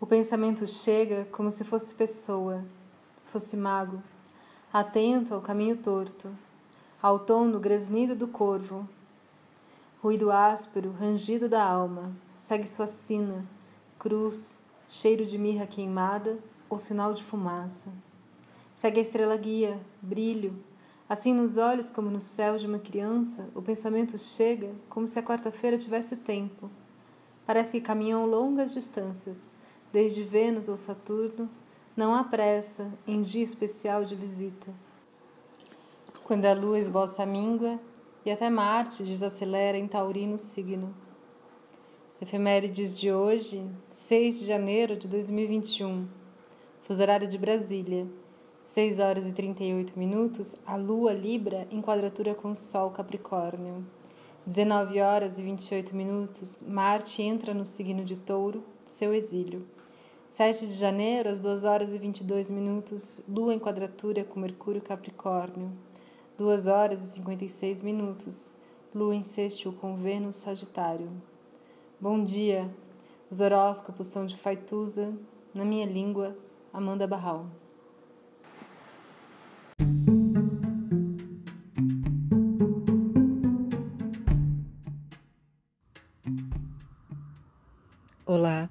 O pensamento chega como se fosse pessoa, fosse mago, atento ao caminho torto, ao tom do grasnido do corvo. Ruído áspero, rangido da alma, segue sua sina, cruz, cheiro de mirra queimada ou sinal de fumaça. Segue a estrela guia, brilho, assim nos olhos como no céu de uma criança, o pensamento chega como se a quarta-feira tivesse tempo. Parece que caminham longas distâncias, Desde Vênus ou Saturno, não há pressa em dia especial de visita. Quando a lua esboça a míngua e até Marte desacelera em taurino signo. Efemérides de hoje, 6 de janeiro de 2021. Fuso horário de Brasília. 6 horas e 38 minutos, a Lua Libra em quadratura com o Sol Capricórnio. 19 horas e 28 minutos, Marte entra no signo de Touro, seu exílio. 7 de janeiro, às 2 horas e 22 minutos, Lua em quadratura com Mercúrio Capricórnio. 2 horas e 56 minutos, Lua em sextil com Vênus Sagitário. Bom dia! Os horóscopos são de Faituza, na minha língua, Amanda Barral. Olá,